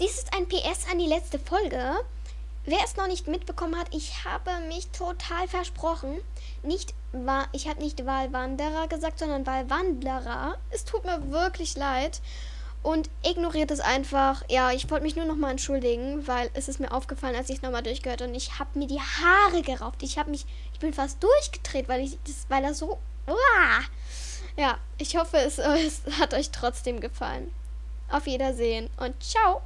dies ist ein PS an die letzte Folge. Wer es noch nicht mitbekommen hat, ich habe mich total versprochen. Nicht war, ich habe nicht Wahlwanderer gesagt, sondern Wahlwanderer. Es tut mir wirklich leid. Und ignoriert es einfach. Ja, ich wollte mich nur nochmal entschuldigen, weil es ist mir aufgefallen, als ich es nochmal durchgehört und ich habe mir die Haare gerauft. Ich habe mich, ich bin fast durchgedreht, weil ich das, weil er so. Uah. Ja, ich hoffe, es, es hat euch trotzdem gefallen. Auf Wiedersehen und ciao.